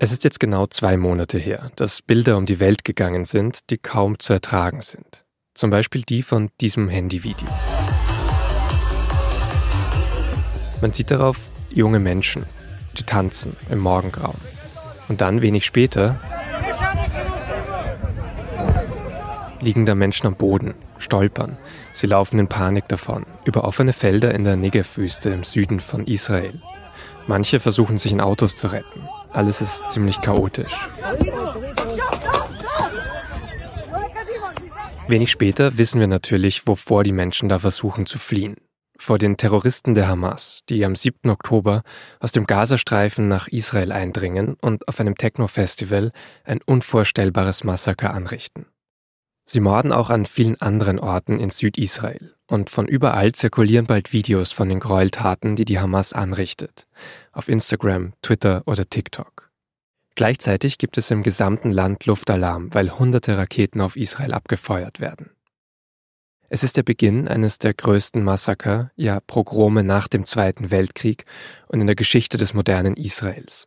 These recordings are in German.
Es ist jetzt genau zwei Monate her, dass Bilder um die Welt gegangen sind, die kaum zu ertragen sind. Zum Beispiel die von diesem Handyvideo. Man sieht darauf junge Menschen, die tanzen im Morgengrauen. Und dann, wenig später, liegen da Menschen am Boden, stolpern. Sie laufen in Panik davon, über offene Felder in der Negev-Wüste im Süden von Israel. Manche versuchen sich in Autos zu retten. Alles ist ziemlich chaotisch. Wenig später wissen wir natürlich, wovor die Menschen da versuchen zu fliehen. Vor den Terroristen der Hamas, die am 7. Oktober aus dem Gazastreifen nach Israel eindringen und auf einem Techno-Festival ein unvorstellbares Massaker anrichten. Sie morden auch an vielen anderen Orten in Südisrael. Und von überall zirkulieren bald Videos von den Gräueltaten, die die Hamas anrichtet. Auf Instagram, Twitter oder TikTok. Gleichzeitig gibt es im gesamten Land Luftalarm, weil hunderte Raketen auf Israel abgefeuert werden. Es ist der Beginn eines der größten Massaker, ja Progrome nach dem Zweiten Weltkrieg und in der Geschichte des modernen Israels.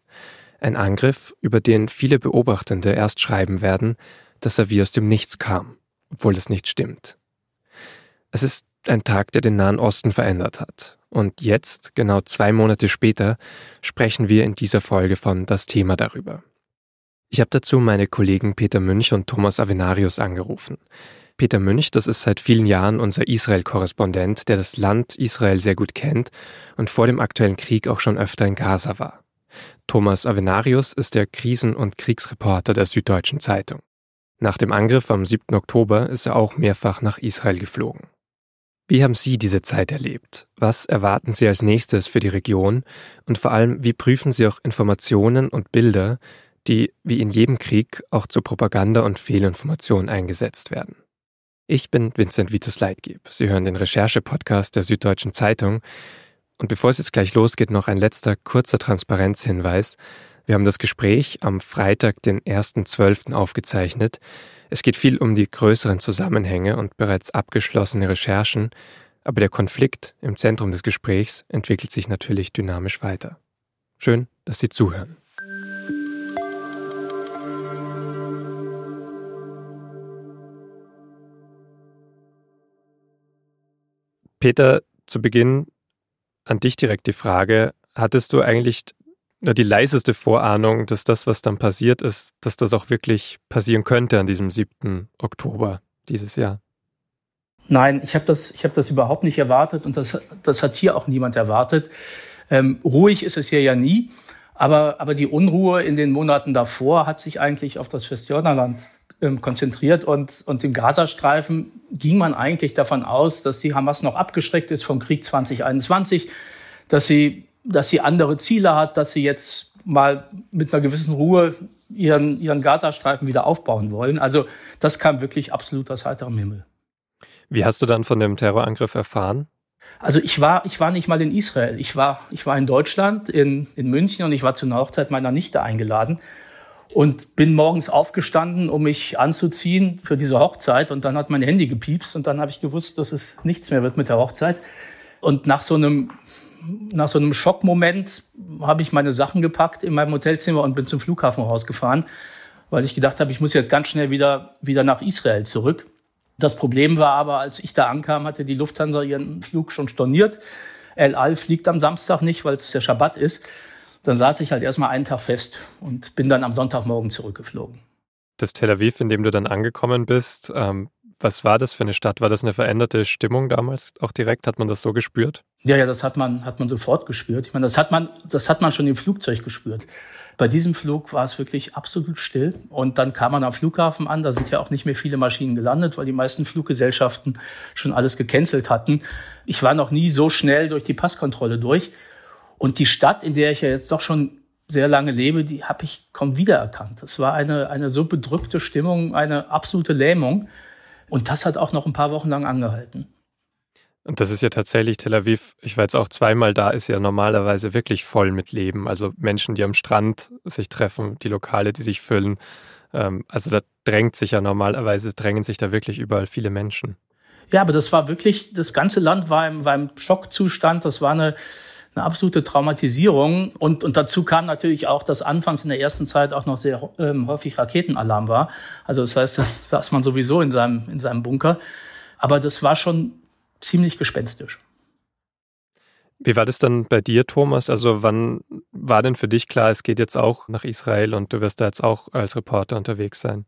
Ein Angriff, über den viele Beobachtende erst schreiben werden, dass er wie aus dem Nichts kam, obwohl das nicht stimmt. Es ist ein Tag, der den Nahen Osten verändert hat. Und jetzt, genau zwei Monate später, sprechen wir in dieser Folge von das Thema darüber. Ich habe dazu meine Kollegen Peter Münch und Thomas Avenarius angerufen. Peter Münch, das ist seit vielen Jahren unser Israel-Korrespondent, der das Land Israel sehr gut kennt und vor dem aktuellen Krieg auch schon öfter in Gaza war. Thomas Avenarius ist der Krisen- und Kriegsreporter der Süddeutschen Zeitung. Nach dem Angriff am 7. Oktober ist er auch mehrfach nach Israel geflogen. Wie haben Sie diese Zeit erlebt? Was erwarten Sie als nächstes für die Region? Und vor allem, wie prüfen Sie auch Informationen und Bilder, die, wie in jedem Krieg, auch zur Propaganda und Fehlinformation eingesetzt werden? Ich bin Vincent Vitus Leitgeb. Sie hören den Recherche-Podcast der Süddeutschen Zeitung. Und bevor es jetzt gleich losgeht, noch ein letzter kurzer Transparenzhinweis. Wir haben das Gespräch am Freitag, den 1.12. aufgezeichnet. Es geht viel um die größeren Zusammenhänge und bereits abgeschlossene Recherchen, aber der Konflikt im Zentrum des Gesprächs entwickelt sich natürlich dynamisch weiter. Schön, dass Sie zuhören. Peter, zu Beginn an dich direkt die Frage, hattest du eigentlich die leiseste Vorahnung, dass das, was dann passiert ist, dass das auch wirklich passieren könnte an diesem 7. Oktober dieses Jahr? Nein, ich habe das, ich hab das überhaupt nicht erwartet und das, das hat hier auch niemand erwartet. Ähm, ruhig ist es hier ja nie, aber, aber die Unruhe in den Monaten davor hat sich eigentlich auf das Westjordanland ähm, konzentriert und, und im Gazastreifen ging man eigentlich davon aus, dass die Hamas noch abgeschreckt ist vom Krieg 2021, dass sie dass sie andere Ziele hat, dass sie jetzt mal mit einer gewissen Ruhe ihren, ihren Gazastreifen wieder aufbauen wollen. Also das kam wirklich absolut aus heiterem Himmel. Wie hast du dann von dem Terrorangriff erfahren? Also ich war, ich war nicht mal in Israel. Ich war, ich war in Deutschland, in, in München und ich war zur Hochzeit meiner Nichte eingeladen und bin morgens aufgestanden, um mich anzuziehen für diese Hochzeit und dann hat mein Handy gepiepst und dann habe ich gewusst, dass es nichts mehr wird mit der Hochzeit. Und nach so einem nach so einem Schockmoment habe ich meine Sachen gepackt in meinem Hotelzimmer und bin zum Flughafen rausgefahren, weil ich gedacht habe, ich muss jetzt ganz schnell wieder, wieder nach Israel zurück. Das Problem war aber, als ich da ankam, hatte die Lufthansa ihren Flug schon storniert. El Al fliegt am Samstag nicht, weil es der Schabbat ist. Dann saß ich halt erstmal einen Tag fest und bin dann am Sonntagmorgen zurückgeflogen. Das Tel Aviv, in dem du dann angekommen bist, ähm, was war das für eine Stadt? War das eine veränderte Stimmung damals auch direkt? Hat man das so gespürt? Ja, ja, das hat man, hat man sofort gespürt. Ich meine, das hat man, das hat man schon im Flugzeug gespürt. Bei diesem Flug war es wirklich absolut still. Und dann kam man am Flughafen an. Da sind ja auch nicht mehr viele Maschinen gelandet, weil die meisten Fluggesellschaften schon alles gecancelt hatten. Ich war noch nie so schnell durch die Passkontrolle durch. Und die Stadt, in der ich ja jetzt doch schon sehr lange lebe, die habe ich kaum wiedererkannt. Es war eine, eine so bedrückte Stimmung, eine absolute Lähmung. Und das hat auch noch ein paar Wochen lang angehalten. Und das ist ja tatsächlich Tel Aviv, ich war jetzt auch zweimal da, ist ja normalerweise wirklich voll mit Leben. Also Menschen, die am Strand sich treffen, die Lokale, die sich füllen. Ähm, also da drängt sich ja normalerweise, drängen sich da wirklich überall viele Menschen. Ja, aber das war wirklich, das ganze Land war im, war im Schockzustand. Das war eine, eine absolute Traumatisierung. Und, und dazu kam natürlich auch, dass anfangs in der ersten Zeit auch noch sehr ähm, häufig Raketenalarm war. Also das heißt, da saß man sowieso in seinem, in seinem Bunker. Aber das war schon ziemlich gespenstisch. Wie war das dann bei dir, Thomas? Also wann war denn für dich klar, es geht jetzt auch nach Israel und du wirst da jetzt auch als Reporter unterwegs sein?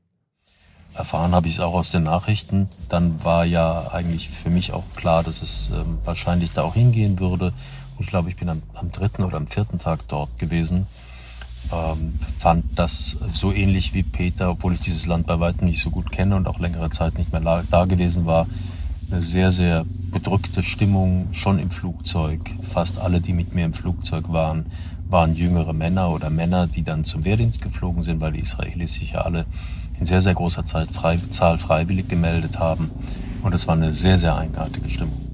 Erfahren habe ich es auch aus den Nachrichten. Dann war ja eigentlich für mich auch klar, dass es ähm, wahrscheinlich da auch hingehen würde. Und ich glaube, ich bin am, am dritten oder am vierten Tag dort gewesen. Ähm, fand das so ähnlich wie Peter, obwohl ich dieses Land bei weitem nicht so gut kenne und auch längere Zeit nicht mehr da gewesen war. Eine sehr, sehr bedrückte Stimmung schon im Flugzeug. Fast alle, die mit mir im Flugzeug waren, waren jüngere Männer oder Männer, die dann zum Wehrdienst geflogen sind, weil die Israelis sich ja alle in sehr, sehr großer Zeit frei, Zahl freiwillig gemeldet haben. Und es war eine sehr, sehr eigenartige Stimmung.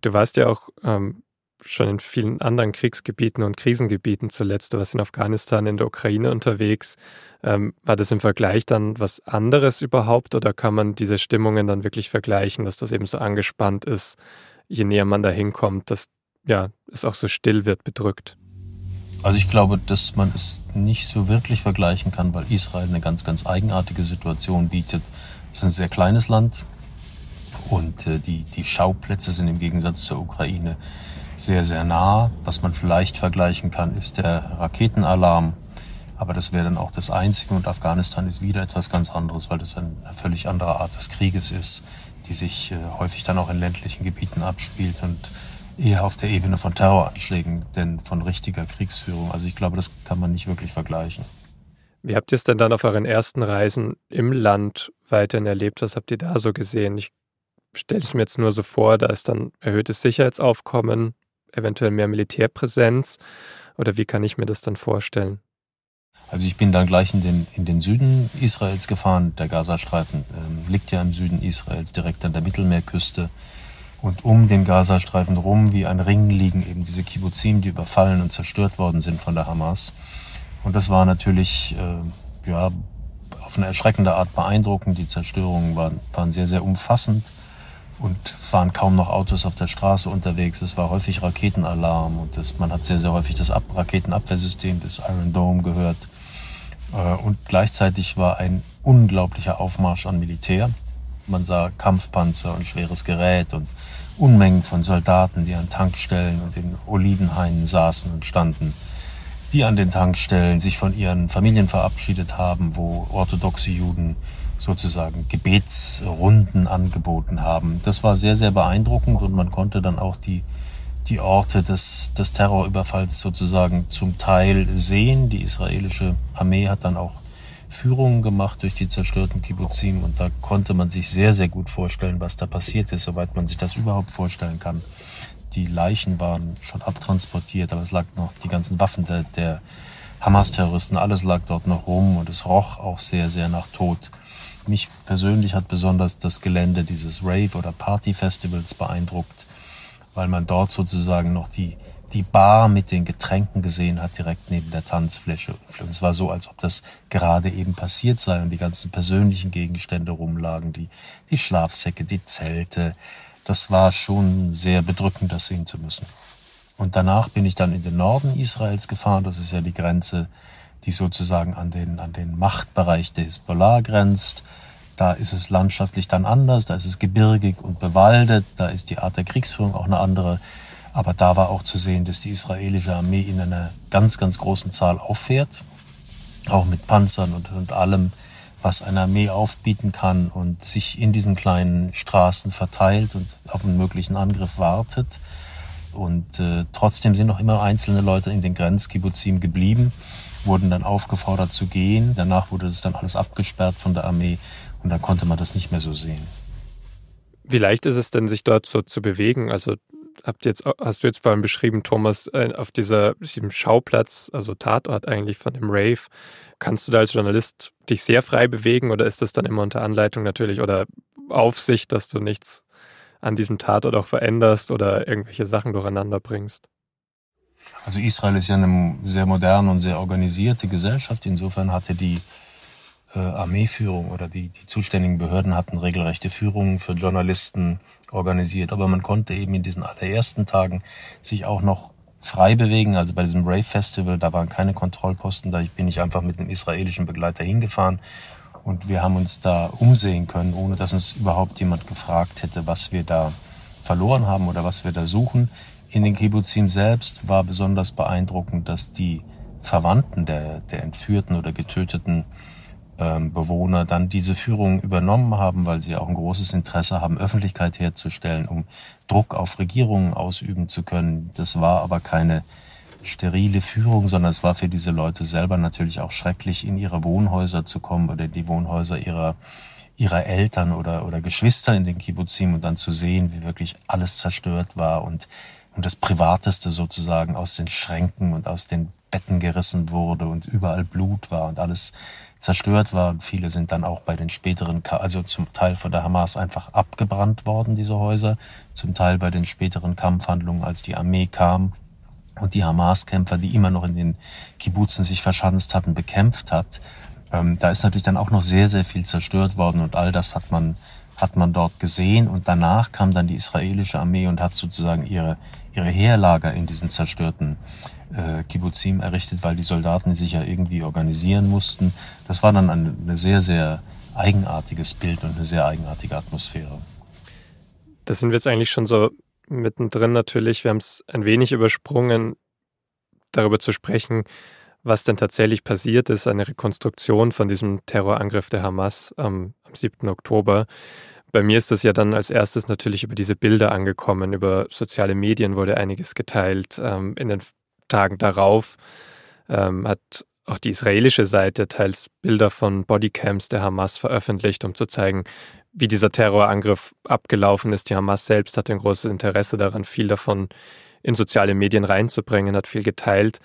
Du warst ja auch ähm, schon in vielen anderen Kriegsgebieten und Krisengebieten zuletzt. Du warst in Afghanistan, in der Ukraine unterwegs. Ähm, war das im Vergleich dann was anderes überhaupt oder kann man diese Stimmungen dann wirklich vergleichen, dass das eben so angespannt ist, je näher man da hinkommt, dass ja, es auch so still wird, bedrückt? Also ich glaube, dass man es nicht so wirklich vergleichen kann, weil Israel eine ganz, ganz eigenartige Situation bietet. Es ist ein sehr kleines Land und äh, die, die Schauplätze sind im Gegensatz zur Ukraine sehr, sehr nah. Was man vielleicht vergleichen kann, ist der Raketenalarm. Aber das wäre dann auch das Einzige. Und Afghanistan ist wieder etwas ganz anderes, weil das eine völlig andere Art des Krieges ist, die sich äh, häufig dann auch in ländlichen Gebieten abspielt und eher auf der Ebene von Terroranschlägen, denn von richtiger Kriegsführung. Also ich glaube, das kann man nicht wirklich vergleichen. Wie habt ihr es denn dann auf euren ersten Reisen im Land weiterhin erlebt? Was habt ihr da so gesehen? Ich stelle es mir jetzt nur so vor, da ist dann erhöhtes Sicherheitsaufkommen, eventuell mehr Militärpräsenz. Oder wie kann ich mir das dann vorstellen? Also ich bin dann gleich in den, in den Süden Israels gefahren. Der Gazastreifen ähm, liegt ja im Süden Israels, direkt an der Mittelmeerküste. Und um den Gazastreifen rum, wie ein Ring, liegen eben diese Kibbuzim, die überfallen und zerstört worden sind von der Hamas. Und das war natürlich äh, ja, auf eine erschreckende Art beeindruckend. Die Zerstörungen waren, waren sehr, sehr umfassend und waren kaum noch Autos auf der Straße unterwegs. Es war häufig Raketenalarm und das, man hat sehr, sehr häufig das Ab Raketenabwehrsystem des Iron Dome gehört. Äh, und gleichzeitig war ein unglaublicher Aufmarsch an Militär. Man sah Kampfpanzer und schweres Gerät und Unmengen von Soldaten, die an Tankstellen und in Olivenhainen saßen und standen, die an den Tankstellen sich von ihren Familien verabschiedet haben, wo orthodoxe Juden sozusagen Gebetsrunden angeboten haben. Das war sehr, sehr beeindruckend und man konnte dann auch die, die Orte des, des Terrorüberfalls sozusagen zum Teil sehen. Die israelische Armee hat dann auch Führungen gemacht durch die zerstörten Kibbuzim und da konnte man sich sehr, sehr gut vorstellen, was da passiert ist, soweit man sich das überhaupt vorstellen kann. Die Leichen waren schon abtransportiert, aber es lag noch die ganzen Waffen der, der Hamas-Terroristen, alles lag dort noch rum und es roch auch sehr, sehr nach Tod. Mich persönlich hat besonders das Gelände dieses Rave- oder Party-Festivals beeindruckt, weil man dort sozusagen noch die die Bar mit den Getränken gesehen hat, direkt neben der Tanzfläche. Und es war so, als ob das gerade eben passiert sei und die ganzen persönlichen Gegenstände rumlagen, die, die Schlafsäcke, die Zelte. Das war schon sehr bedrückend, das sehen zu müssen. Und danach bin ich dann in den Norden Israels gefahren. Das ist ja die Grenze, die sozusagen an den, an den Machtbereich der Hisbollah grenzt. Da ist es landschaftlich dann anders, da ist es gebirgig und bewaldet, da ist die Art der Kriegsführung auch eine andere. Aber da war auch zu sehen, dass die israelische Armee in einer ganz, ganz großen Zahl auffährt, auch mit Panzern und, und allem, was eine Armee aufbieten kann und sich in diesen kleinen Straßen verteilt und auf einen möglichen Angriff wartet. Und äh, trotzdem sind noch immer einzelne Leute in den Grenzkibbuzim geblieben, wurden dann aufgefordert zu gehen. Danach wurde das dann alles abgesperrt von der Armee und dann konnte man das nicht mehr so sehen. Wie leicht ist es denn, sich dort so zu bewegen? Also habt jetzt, hast du jetzt vorhin beschrieben, Thomas, äh, auf dieser, diesem Schauplatz, also Tatort eigentlich von dem Rave, kannst du da als Journalist dich sehr frei bewegen oder ist das dann immer unter Anleitung natürlich oder Aufsicht, dass du nichts an diesem Tatort auch veränderst oder irgendwelche Sachen durcheinander bringst? Also Israel ist ja eine sehr moderne und sehr organisierte Gesellschaft. Insofern hatte die äh, Armeeführung oder die, die zuständigen Behörden hatten regelrechte Führungen für Journalisten organisiert. Aber man konnte eben in diesen allerersten Tagen sich auch noch frei bewegen. Also bei diesem Rave Festival, da waren keine Kontrollposten, da bin ich einfach mit einem israelischen Begleiter hingefahren und wir haben uns da umsehen können, ohne dass uns überhaupt jemand gefragt hätte, was wir da verloren haben oder was wir da suchen. In den Kibbutzim selbst war besonders beeindruckend, dass die Verwandten der, der entführten oder getöteten ähm, Bewohner dann diese Führung übernommen haben, weil sie auch ein großes Interesse haben, Öffentlichkeit herzustellen, um Druck auf Regierungen ausüben zu können. Das war aber keine sterile Führung, sondern es war für diese Leute selber natürlich auch schrecklich, in ihre Wohnhäuser zu kommen oder die Wohnhäuser ihrer ihrer Eltern oder, oder Geschwister in den Kibbutzim und dann zu sehen, wie wirklich alles zerstört war und, und das Privateste sozusagen aus den Schränken und aus den Betten gerissen wurde und überall Blut war und alles zerstört war. Und viele sind dann auch bei den späteren, also zum Teil von der Hamas einfach abgebrannt worden, diese Häuser, zum Teil bei den späteren Kampfhandlungen, als die Armee kam und die Hamas-Kämpfer, die immer noch in den Kibbutzen sich verschanzt hatten, bekämpft hat. Ähm, da ist natürlich dann auch noch sehr, sehr viel zerstört worden und all das hat man, hat man dort gesehen und danach kam dann die israelische Armee und hat sozusagen ihre, ihre Heerlager in diesen zerstörten äh, Kibbutzim errichtet, weil die Soldaten sich ja irgendwie organisieren mussten. Das war dann ein, ein sehr, sehr eigenartiges Bild und eine sehr eigenartige Atmosphäre. Da sind wir jetzt eigentlich schon so mittendrin natürlich. Wir haben es ein wenig übersprungen, darüber zu sprechen, was denn tatsächlich passiert ist, eine Rekonstruktion von diesem Terrorangriff der Hamas am, am 7. Oktober. Bei mir ist das ja dann als erstes natürlich über diese Bilder angekommen. Über soziale Medien wurde einiges geteilt. Ähm, in den Tagen darauf ähm, hat auch die israelische Seite teils Bilder von Bodycams der Hamas veröffentlicht, um zu zeigen, wie dieser Terrorangriff abgelaufen ist. Die Hamas selbst hatte ein großes Interesse daran, viel davon in soziale Medien reinzubringen, hat viel geteilt.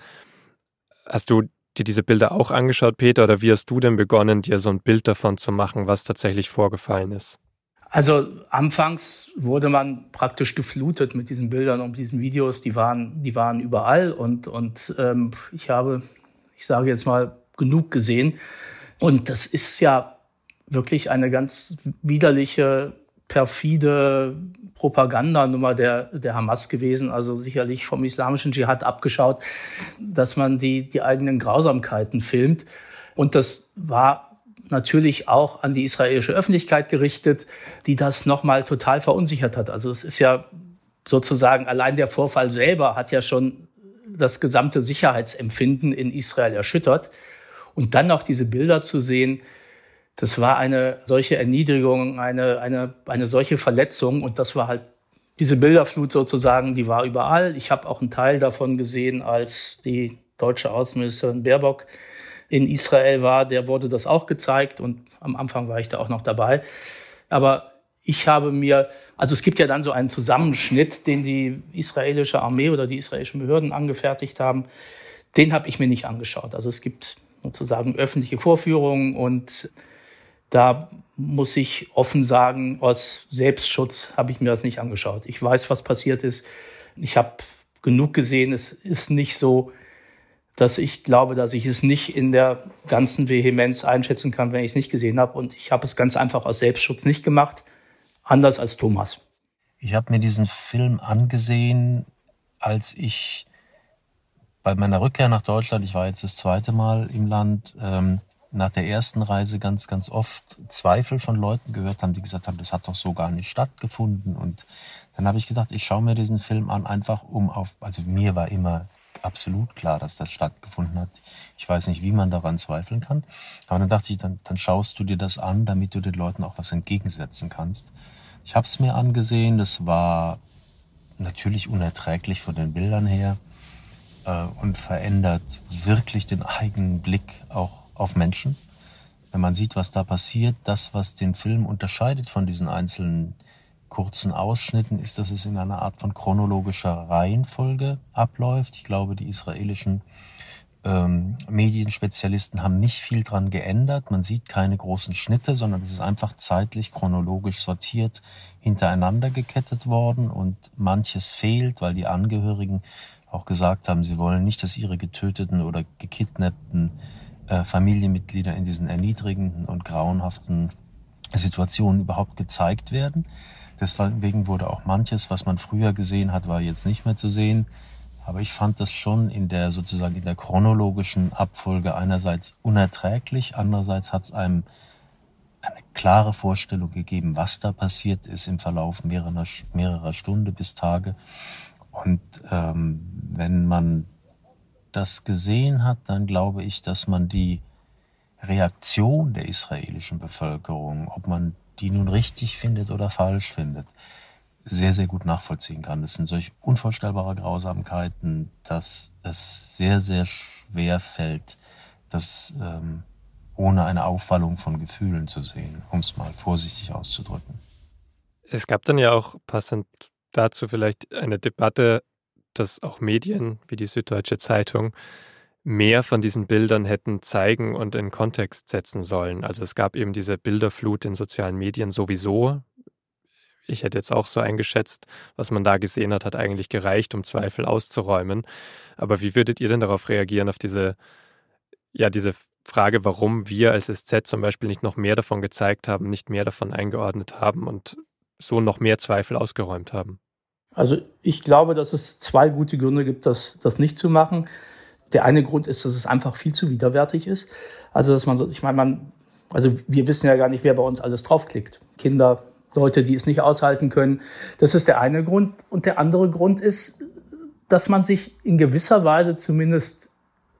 Hast du dir diese Bilder auch angeschaut, Peter, oder wie hast du denn begonnen, dir so ein Bild davon zu machen, was tatsächlich vorgefallen ist? Also anfangs wurde man praktisch geflutet mit diesen Bildern und diesen Videos, die waren, die waren überall und, und ähm, ich habe, ich sage jetzt mal, genug gesehen. Und das ist ja wirklich eine ganz widerliche, perfide Propagandanummer der, der Hamas gewesen, also sicherlich vom islamischen Dschihad abgeschaut, dass man die, die eigenen Grausamkeiten filmt. Und das war natürlich auch an die israelische Öffentlichkeit gerichtet, die das nochmal total verunsichert hat. Also es ist ja sozusagen allein der Vorfall selber hat ja schon das gesamte Sicherheitsempfinden in Israel erschüttert. Und dann noch diese Bilder zu sehen, das war eine solche Erniedrigung, eine, eine, eine solche Verletzung. Und das war halt diese Bilderflut sozusagen, die war überall. Ich habe auch einen Teil davon gesehen, als die deutsche Außenministerin Baerbock in Israel war, der wurde das auch gezeigt und am Anfang war ich da auch noch dabei. Aber ich habe mir, also es gibt ja dann so einen Zusammenschnitt, den die israelische Armee oder die israelischen Behörden angefertigt haben. Den habe ich mir nicht angeschaut. Also es gibt sozusagen öffentliche Vorführungen und da muss ich offen sagen, aus Selbstschutz habe ich mir das nicht angeschaut. Ich weiß, was passiert ist. Ich habe genug gesehen. Es ist nicht so, dass ich glaube, dass ich es nicht in der ganzen Vehemenz einschätzen kann, wenn ich es nicht gesehen habe. Und ich habe es ganz einfach aus Selbstschutz nicht gemacht, anders als Thomas. Ich habe mir diesen Film angesehen, als ich bei meiner Rückkehr nach Deutschland, ich war jetzt das zweite Mal im Land, ähm, nach der ersten Reise ganz, ganz oft Zweifel von Leuten gehört haben, die gesagt haben, das hat doch so gar nicht stattgefunden. Und dann habe ich gedacht, ich schaue mir diesen Film an, einfach um auf, also mir war immer absolut klar, dass das stattgefunden hat. Ich weiß nicht, wie man daran zweifeln kann. Aber dann dachte ich, dann, dann schaust du dir das an, damit du den Leuten auch was entgegensetzen kannst. Ich habe es mir angesehen. Das war natürlich unerträglich von den Bildern her äh, und verändert wirklich den eigenen Blick auch auf Menschen. Wenn man sieht, was da passiert, das, was den Film unterscheidet von diesen einzelnen kurzen Ausschnitten ist, dass es in einer Art von chronologischer Reihenfolge abläuft. Ich glaube, die israelischen ähm, Medienspezialisten haben nicht viel dran geändert. Man sieht keine großen Schnitte, sondern es ist einfach zeitlich chronologisch sortiert hintereinander gekettet worden und manches fehlt, weil die Angehörigen auch gesagt haben, sie wollen nicht, dass ihre getöteten oder gekidnappten äh, Familienmitglieder in diesen erniedrigenden und grauenhaften Situationen überhaupt gezeigt werden. Deswegen wurde auch manches, was man früher gesehen hat, war jetzt nicht mehr zu sehen. Aber ich fand das schon in der sozusagen in der chronologischen Abfolge einerseits unerträglich, andererseits hat es einem eine klare Vorstellung gegeben, was da passiert ist im Verlauf mehrerer, mehrerer Stunden bis Tage. Und ähm, wenn man das gesehen hat, dann glaube ich, dass man die Reaktion der israelischen Bevölkerung, ob man die nun richtig findet oder falsch findet, sehr, sehr gut nachvollziehen kann. Das sind solch unvorstellbare Grausamkeiten, dass es sehr, sehr schwer fällt, das ähm, ohne eine Aufwallung von Gefühlen zu sehen, um es mal vorsichtig auszudrücken. Es gab dann ja auch passend dazu vielleicht eine Debatte, dass auch Medien wie die Süddeutsche Zeitung mehr von diesen Bildern hätten zeigen und in Kontext setzen sollen. Also es gab eben diese Bilderflut in sozialen Medien sowieso. Ich hätte jetzt auch so eingeschätzt, was man da gesehen hat, hat eigentlich gereicht, um Zweifel auszuräumen. Aber wie würdet ihr denn darauf reagieren, auf diese, ja, diese Frage, warum wir als SZ zum Beispiel nicht noch mehr davon gezeigt haben, nicht mehr davon eingeordnet haben und so noch mehr Zweifel ausgeräumt haben? Also ich glaube, dass es zwei gute Gründe gibt, das, das nicht zu machen. Der eine Grund ist, dass es einfach viel zu widerwärtig ist. Also, dass man so, ich meine, man, also wir wissen ja gar nicht, wer bei uns alles draufklickt. Kinder, Leute, die es nicht aushalten können. Das ist der eine Grund. Und der andere Grund ist, dass man sich in gewisser Weise zumindest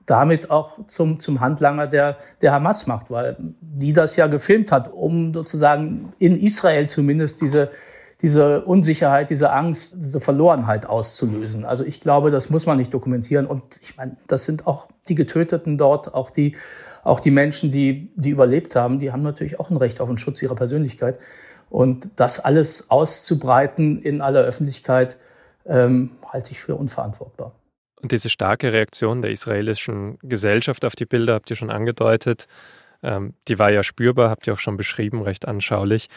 damit auch zum, zum Handlanger der, der Hamas macht, weil die das ja gefilmt hat, um sozusagen in Israel zumindest diese, diese Unsicherheit, diese Angst, diese Verlorenheit auszulösen. Also ich glaube, das muss man nicht dokumentieren. Und ich meine, das sind auch die Getöteten dort, auch die, auch die Menschen, die, die überlebt haben, die haben natürlich auch ein Recht auf den Schutz ihrer Persönlichkeit. Und das alles auszubreiten in aller Öffentlichkeit, ähm, halte ich für unverantwortbar. Und diese starke Reaktion der israelischen Gesellschaft auf die Bilder habt ihr schon angedeutet. Ähm, die war ja spürbar, habt ihr auch schon beschrieben, recht anschaulich.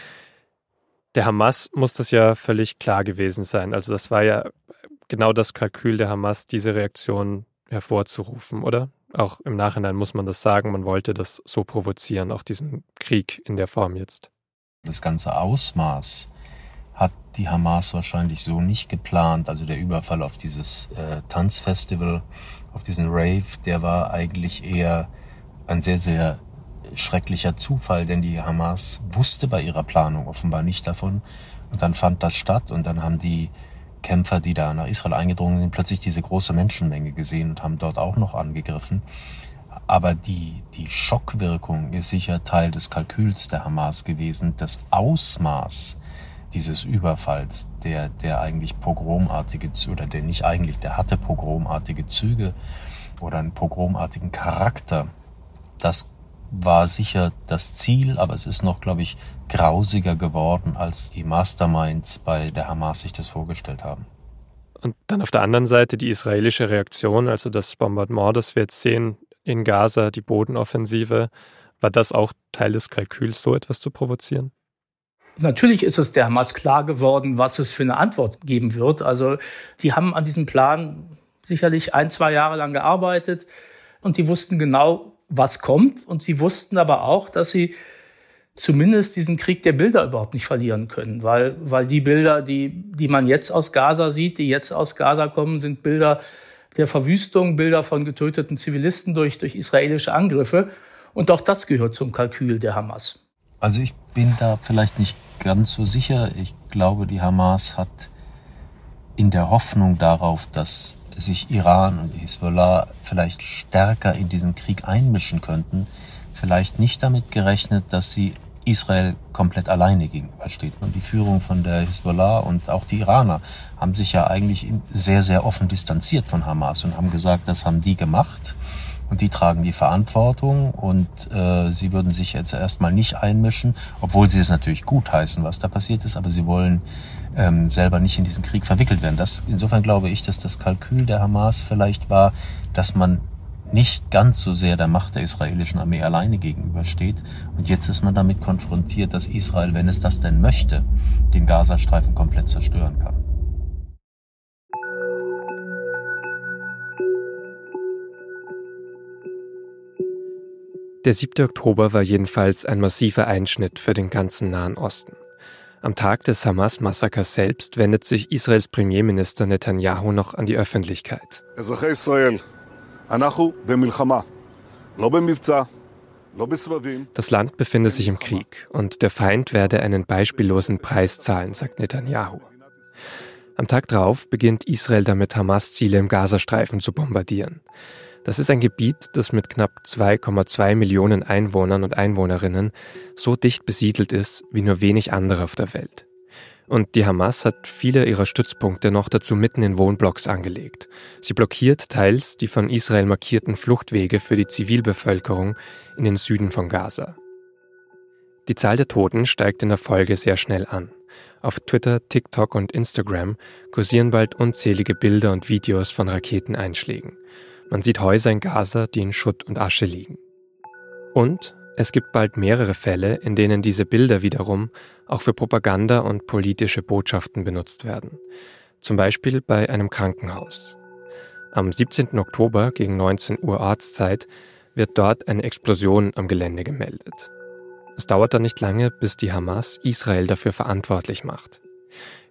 Der Hamas muss das ja völlig klar gewesen sein. Also das war ja genau das Kalkül der Hamas, diese Reaktion hervorzurufen, oder? Auch im Nachhinein muss man das sagen, man wollte das so provozieren, auch diesen Krieg in der Form jetzt. Das ganze Ausmaß hat die Hamas wahrscheinlich so nicht geplant. Also der Überfall auf dieses äh, Tanzfestival, auf diesen Rave, der war eigentlich eher ein sehr, sehr schrecklicher Zufall, denn die Hamas wusste bei ihrer Planung offenbar nicht davon. Und dann fand das statt und dann haben die Kämpfer, die da nach Israel eingedrungen sind, plötzlich diese große Menschenmenge gesehen und haben dort auch noch angegriffen. Aber die, die Schockwirkung ist sicher Teil des Kalküls der Hamas gewesen. Das Ausmaß dieses Überfalls, der, der eigentlich pogromartige, oder der nicht eigentlich, der hatte pogromartige Züge oder einen pogromartigen Charakter. Das war sicher das Ziel, aber es ist noch, glaube ich, grausiger geworden, als die Masterminds bei der Hamas sich das vorgestellt haben. Und dann auf der anderen Seite die israelische Reaktion, also das Bombardement, das wir jetzt sehen in Gaza, die Bodenoffensive. War das auch Teil des Kalküls, so etwas zu provozieren? Natürlich ist es der Hamas klar geworden, was es für eine Antwort geben wird. Also die haben an diesem Plan sicherlich ein, zwei Jahre lang gearbeitet und die wussten genau, was kommt. Und sie wussten aber auch, dass sie zumindest diesen Krieg der Bilder überhaupt nicht verlieren können, weil, weil die Bilder, die, die man jetzt aus Gaza sieht, die jetzt aus Gaza kommen, sind Bilder der Verwüstung, Bilder von getöteten Zivilisten durch, durch israelische Angriffe. Und auch das gehört zum Kalkül der Hamas. Also ich bin da vielleicht nicht ganz so sicher. Ich glaube, die Hamas hat in der Hoffnung darauf, dass sich Iran und Hisbollah vielleicht stärker in diesen Krieg einmischen könnten, vielleicht nicht damit gerechnet, dass sie Israel komplett alleine gegenübersteht. Und die Führung von der Hisbollah und auch die Iraner haben sich ja eigentlich sehr, sehr offen distanziert von Hamas und haben gesagt, das haben die gemacht und die tragen die Verantwortung und äh, sie würden sich jetzt erstmal nicht einmischen, obwohl sie es natürlich gut heißen, was da passiert ist, aber sie wollen ähm, selber nicht in diesen Krieg verwickelt werden. Das, insofern glaube ich, dass das Kalkül der Hamas vielleicht war, dass man nicht ganz so sehr der Macht der israelischen Armee alleine gegenübersteht. Und jetzt ist man damit konfrontiert, dass Israel, wenn es das denn möchte, den Gazastreifen komplett zerstören kann. Der 7. Oktober war jedenfalls ein massiver Einschnitt für den ganzen Nahen Osten. Am Tag des Hamas-Massakers selbst wendet sich Israels Premierminister Netanyahu noch an die Öffentlichkeit. Das Land befinde sich im Krieg und der Feind werde einen beispiellosen Preis zahlen, sagt Netanyahu. Am Tag darauf beginnt Israel damit, Hamas-Ziele im Gazastreifen zu bombardieren. Das ist ein Gebiet, das mit knapp 2,2 Millionen Einwohnern und Einwohnerinnen so dicht besiedelt ist wie nur wenig andere auf der Welt. Und die Hamas hat viele ihrer Stützpunkte noch dazu mitten in Wohnblocks angelegt. Sie blockiert teils die von Israel markierten Fluchtwege für die Zivilbevölkerung in den Süden von Gaza. Die Zahl der Toten steigt in der Folge sehr schnell an. Auf Twitter, TikTok und Instagram kursieren bald unzählige Bilder und Videos von Raketeneinschlägen. Man sieht Häuser in Gaza, die in Schutt und Asche liegen. Und es gibt bald mehrere Fälle, in denen diese Bilder wiederum auch für Propaganda und politische Botschaften benutzt werden. Zum Beispiel bei einem Krankenhaus. Am 17. Oktober gegen 19 Uhr Ortszeit wird dort eine Explosion am Gelände gemeldet. Es dauert dann nicht lange, bis die Hamas Israel dafür verantwortlich macht.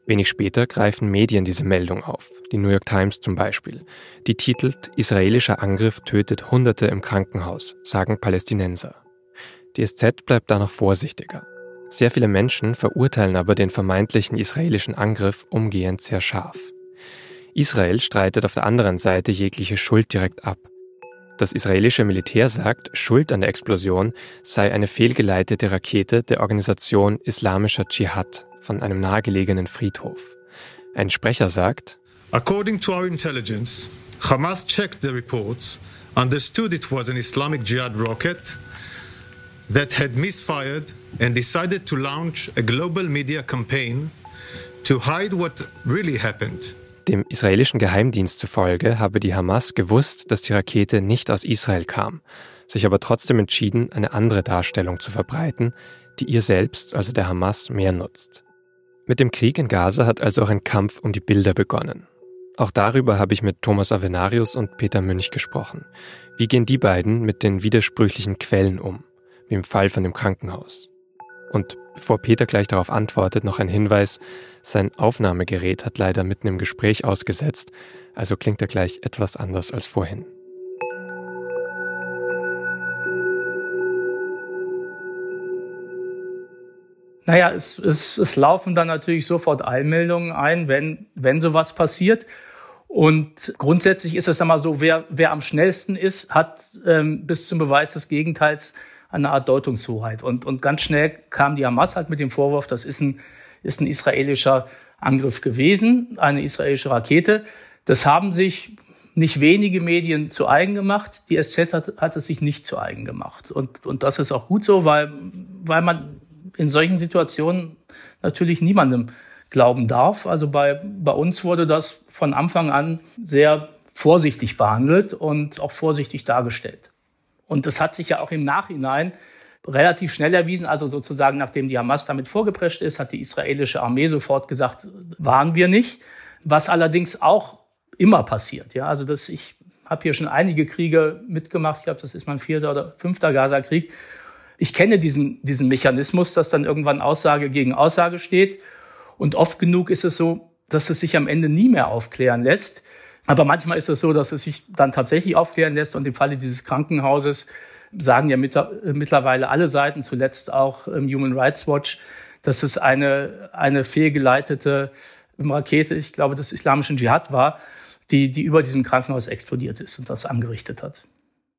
Wenig später greifen Medien diese Meldung auf, die New York Times zum Beispiel. Die titelt Israelischer Angriff tötet Hunderte im Krankenhaus, sagen Palästinenser. Die SZ bleibt da noch vorsichtiger. Sehr viele Menschen verurteilen aber den vermeintlichen israelischen Angriff umgehend sehr scharf. Israel streitet auf der anderen Seite jegliche Schuld direkt ab. Das israelische Militär sagt, Schuld an der Explosion sei eine fehlgeleitete Rakete der Organisation Islamischer Dschihad von einem nahegelegenen Friedhof. Ein Sprecher sagt, According to our intelligence, Hamas checked the reports, understood it was an Islamic Jihad rocket that had misfired and decided to launch a global media campaign to hide what really happened. Dem israelischen Geheimdienst zufolge habe die Hamas gewusst, dass die Rakete nicht aus Israel kam, sich aber trotzdem entschieden, eine andere Darstellung zu verbreiten, die ihr selbst, also der Hamas, mehr nutzt. Mit dem Krieg in Gaza hat also auch ein Kampf um die Bilder begonnen. Auch darüber habe ich mit Thomas Avenarius und Peter Münch gesprochen. Wie gehen die beiden mit den widersprüchlichen Quellen um? wie im Fall von dem Krankenhaus. Und bevor Peter gleich darauf antwortet, noch ein Hinweis, sein Aufnahmegerät hat leider mitten im Gespräch ausgesetzt, also klingt er gleich etwas anders als vorhin. Naja, es, es, es laufen dann natürlich sofort Eilmeldungen ein, wenn, wenn sowas passiert. Und grundsätzlich ist es einmal so, wer, wer am schnellsten ist, hat ähm, bis zum Beweis des Gegenteils eine Art Deutungshoheit. Und, und ganz schnell kam die Hamas halt mit dem Vorwurf, das ist ein, ist ein israelischer Angriff gewesen, eine israelische Rakete. Das haben sich nicht wenige Medien zu eigen gemacht. Die SZ hat, hat es sich nicht zu eigen gemacht. Und, und das ist auch gut so, weil, weil man in solchen Situationen natürlich niemandem glauben darf. Also bei, bei uns wurde das von Anfang an sehr vorsichtig behandelt und auch vorsichtig dargestellt. Und das hat sich ja auch im Nachhinein relativ schnell erwiesen. Also sozusagen, nachdem die Hamas damit vorgeprescht ist, hat die israelische Armee sofort gesagt, waren wir nicht. Was allerdings auch immer passiert. Ja, also das, ich habe hier schon einige Kriege mitgemacht. Ich glaube, das ist mein vierter oder fünfter Gaza-Krieg. Ich kenne diesen, diesen Mechanismus, dass dann irgendwann Aussage gegen Aussage steht. Und oft genug ist es so, dass es sich am Ende nie mehr aufklären lässt. Aber manchmal ist es so, dass es sich dann tatsächlich aufklären lässt. Und im Falle dieses Krankenhauses sagen ja mittlerweile alle Seiten, zuletzt auch Human Rights Watch, dass es eine, eine fehlgeleitete Rakete, ich glaube, des islamischen Dschihad war, die, die über diesem Krankenhaus explodiert ist und das angerichtet hat.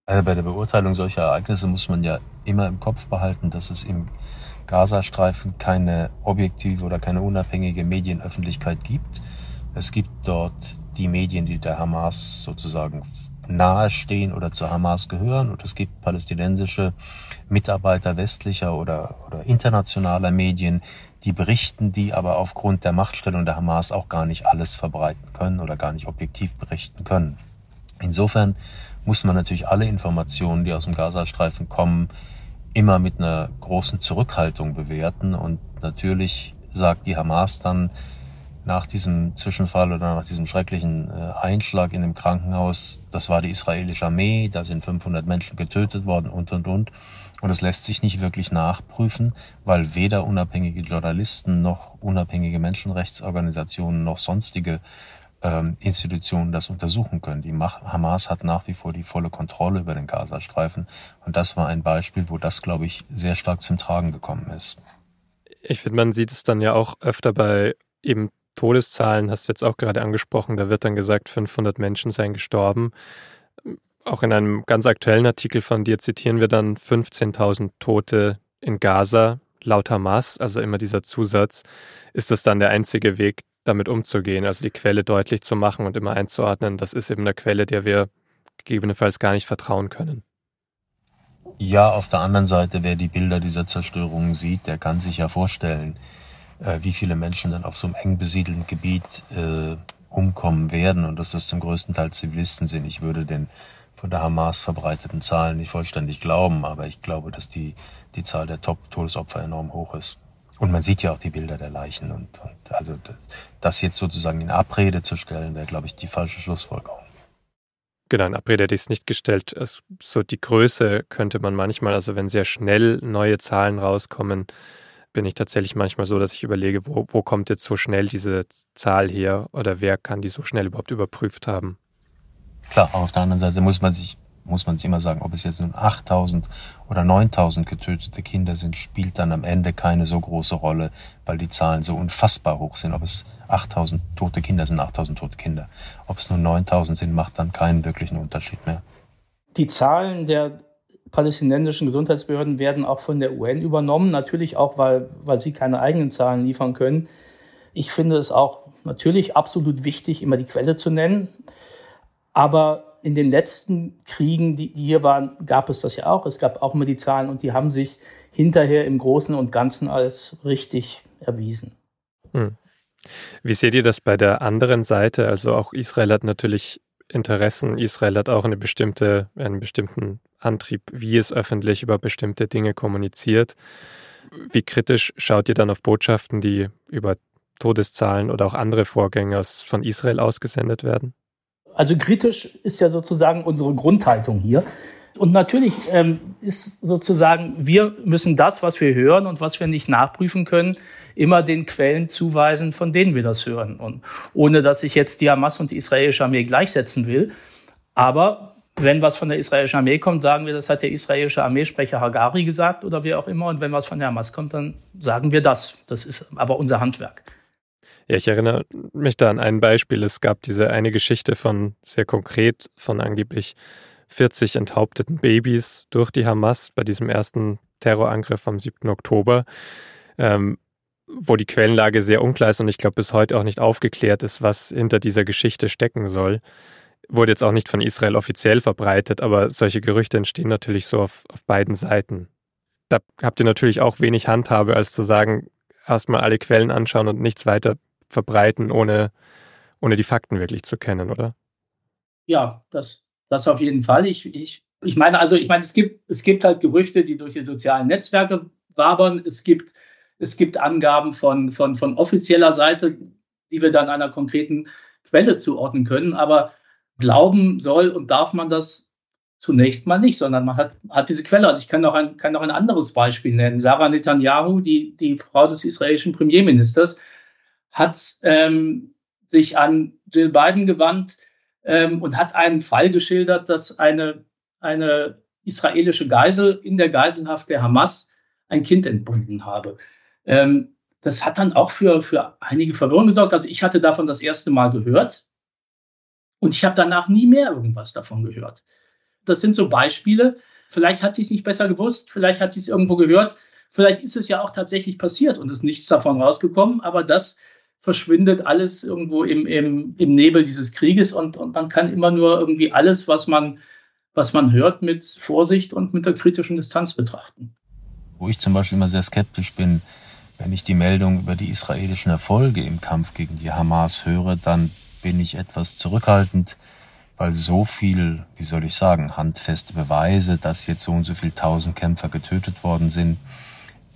Also bei der Beurteilung solcher Ereignisse muss man ja immer im Kopf behalten, dass es im Gazastreifen keine objektive oder keine unabhängige Medienöffentlichkeit gibt. Es gibt dort die Medien, die der Hamas sozusagen nahestehen oder zur Hamas gehören. Und es gibt palästinensische Mitarbeiter westlicher oder, oder internationaler Medien, die berichten, die aber aufgrund der Machtstellung der Hamas auch gar nicht alles verbreiten können oder gar nicht objektiv berichten können. Insofern muss man natürlich alle Informationen, die aus dem Gazastreifen kommen, immer mit einer großen Zurückhaltung bewerten. Und natürlich sagt die Hamas dann, nach diesem Zwischenfall oder nach diesem schrecklichen äh, Einschlag in dem Krankenhaus, das war die israelische Armee, da sind 500 Menschen getötet worden und, und, und. Und es lässt sich nicht wirklich nachprüfen, weil weder unabhängige Journalisten noch unabhängige Menschenrechtsorganisationen noch sonstige Institutionen das untersuchen können. Die Hamas hat nach wie vor die volle Kontrolle über den Gazastreifen. Und das war ein Beispiel, wo das, glaube ich, sehr stark zum Tragen gekommen ist. Ich finde, man sieht es dann ja auch öfter bei eben Todeszahlen, hast du jetzt auch gerade angesprochen, da wird dann gesagt, 500 Menschen seien gestorben. Auch in einem ganz aktuellen Artikel von dir zitieren wir dann 15.000 Tote in Gaza laut Hamas, also immer dieser Zusatz. Ist das dann der einzige Weg, damit umzugehen, also die Quelle deutlich zu machen und immer einzuordnen, das ist eben eine Quelle, der wir gegebenenfalls gar nicht vertrauen können. Ja, auf der anderen Seite, wer die Bilder dieser Zerstörungen sieht, der kann sich ja vorstellen, äh, wie viele Menschen dann auf so einem eng besiedelten Gebiet äh, umkommen werden und dass das zum größten Teil Zivilisten sind. Ich würde den von der Hamas verbreiteten Zahlen nicht vollständig glauben, aber ich glaube, dass die, die Zahl der Top-Todesopfer enorm hoch ist. Und man sieht ja auch die Bilder der Leichen. Und, und also das jetzt sozusagen in Abrede zu stellen, wäre, glaube ich, die falsche Schlussfolgerung. Genau, in Abrede hätte ich es nicht gestellt. Also, so die Größe könnte man manchmal, also wenn sehr schnell neue Zahlen rauskommen, bin ich tatsächlich manchmal so, dass ich überlege, wo, wo kommt jetzt so schnell diese Zahl her oder wer kann die so schnell überhaupt überprüft haben. Klar, auf der anderen Seite muss man sich muss man sich immer sagen, ob es jetzt nun 8000 oder 9000 getötete Kinder sind, spielt dann am Ende keine so große Rolle, weil die Zahlen so unfassbar hoch sind. Ob es 8000 tote Kinder sind, 8000 tote Kinder. Ob es nur 9000 sind, macht dann keinen wirklichen Unterschied mehr. Die Zahlen der palästinensischen Gesundheitsbehörden werden auch von der UN übernommen, natürlich auch, weil, weil sie keine eigenen Zahlen liefern können. Ich finde es auch natürlich absolut wichtig, immer die Quelle zu nennen. Aber in den letzten Kriegen, die, die hier waren, gab es das ja auch. Es gab auch immer die Zahlen und die haben sich hinterher im Großen und Ganzen als richtig erwiesen. Hm. Wie seht ihr das bei der anderen Seite? Also auch Israel hat natürlich Interessen. Israel hat auch eine bestimmte, einen bestimmten Antrieb, wie es öffentlich über bestimmte Dinge kommuniziert. Wie kritisch schaut ihr dann auf Botschaften, die über Todeszahlen oder auch andere Vorgänge von Israel ausgesendet werden? Also kritisch ist ja sozusagen unsere Grundhaltung hier. Und natürlich ähm, ist sozusagen, wir müssen das, was wir hören und was wir nicht nachprüfen können, immer den Quellen zuweisen, von denen wir das hören. Und ohne dass ich jetzt die Hamas und die israelische Armee gleichsetzen will. Aber wenn was von der israelischen Armee kommt, sagen wir, das hat der israelische Armeesprecher Hagari gesagt oder wie auch immer. Und wenn was von der Hamas kommt, dann sagen wir das. Das ist aber unser Handwerk. Ja, ich erinnere mich da an ein Beispiel. Es gab diese eine Geschichte von sehr konkret von angeblich 40 enthaupteten Babys durch die Hamas bei diesem ersten Terrorangriff am 7. Oktober, ähm, wo die Quellenlage sehr unklar ist und ich glaube bis heute auch nicht aufgeklärt ist, was hinter dieser Geschichte stecken soll. Wurde jetzt auch nicht von Israel offiziell verbreitet, aber solche Gerüchte entstehen natürlich so auf, auf beiden Seiten. Da habt ihr natürlich auch wenig Handhabe, als zu sagen, erstmal alle Quellen anschauen und nichts weiter verbreiten, ohne, ohne die Fakten wirklich zu kennen, oder? Ja, das, das auf jeden Fall. Ich, ich, ich meine, also ich meine, es gibt, es gibt halt Gerüchte, die durch die sozialen Netzwerke wabern. Es gibt, es gibt Angaben von, von, von offizieller Seite, die wir dann einer konkreten Quelle zuordnen können. Aber glauben soll und darf man das zunächst mal nicht, sondern man hat, hat diese Quelle. Also ich kann noch ein, kann noch ein anderes Beispiel nennen. Sarah Netanyahu, die, die Frau des israelischen Premierministers, hat ähm, sich an Jill Biden gewandt ähm, und hat einen Fall geschildert, dass eine, eine israelische Geisel in der Geiselhaft der Hamas ein Kind entbunden habe. Ähm, das hat dann auch für, für einige Verwirrung gesorgt. Also ich hatte davon das erste Mal gehört und ich habe danach nie mehr irgendwas davon gehört. Das sind so Beispiele. Vielleicht hat sie es nicht besser gewusst, vielleicht hat sie es irgendwo gehört, vielleicht ist es ja auch tatsächlich passiert und ist nichts davon rausgekommen, aber das verschwindet alles irgendwo im, im, im Nebel dieses Krieges und, und man kann immer nur irgendwie alles, was man, was man hört, mit Vorsicht und mit der kritischen Distanz betrachten. Wo ich zum Beispiel immer sehr skeptisch bin, wenn ich die Meldung über die israelischen Erfolge im Kampf gegen die Hamas höre, dann bin ich etwas zurückhaltend, weil so viel, wie soll ich sagen, handfeste Beweise, dass jetzt so und so viele tausend Kämpfer getötet worden sind,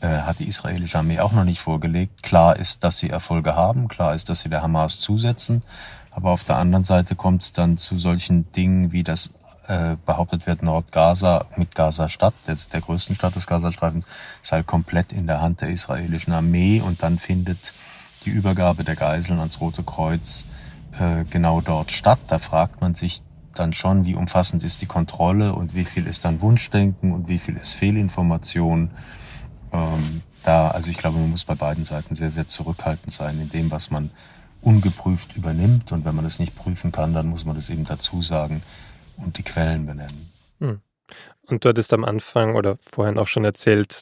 hat die israelische Armee auch noch nicht vorgelegt. Klar ist, dass sie Erfolge haben, klar ist, dass sie der Hamas zusetzen, aber auf der anderen Seite kommt es dann zu solchen Dingen wie das äh, behauptet wird, Nordgaza mit Gaza-Stadt, der, der größten Stadt des Gazastreifens, ist halt komplett in der Hand der israelischen Armee und dann findet die Übergabe der Geiseln ans Rote Kreuz äh, genau dort statt. Da fragt man sich dann schon, wie umfassend ist die Kontrolle und wie viel ist dann Wunschdenken und wie viel ist Fehlinformation. Ähm, da, also ich glaube, man muss bei beiden Seiten sehr, sehr zurückhaltend sein in dem, was man ungeprüft übernimmt. Und wenn man es nicht prüfen kann, dann muss man das eben dazu sagen und die Quellen benennen. Hm. Und du hattest am Anfang oder vorhin auch schon erzählt,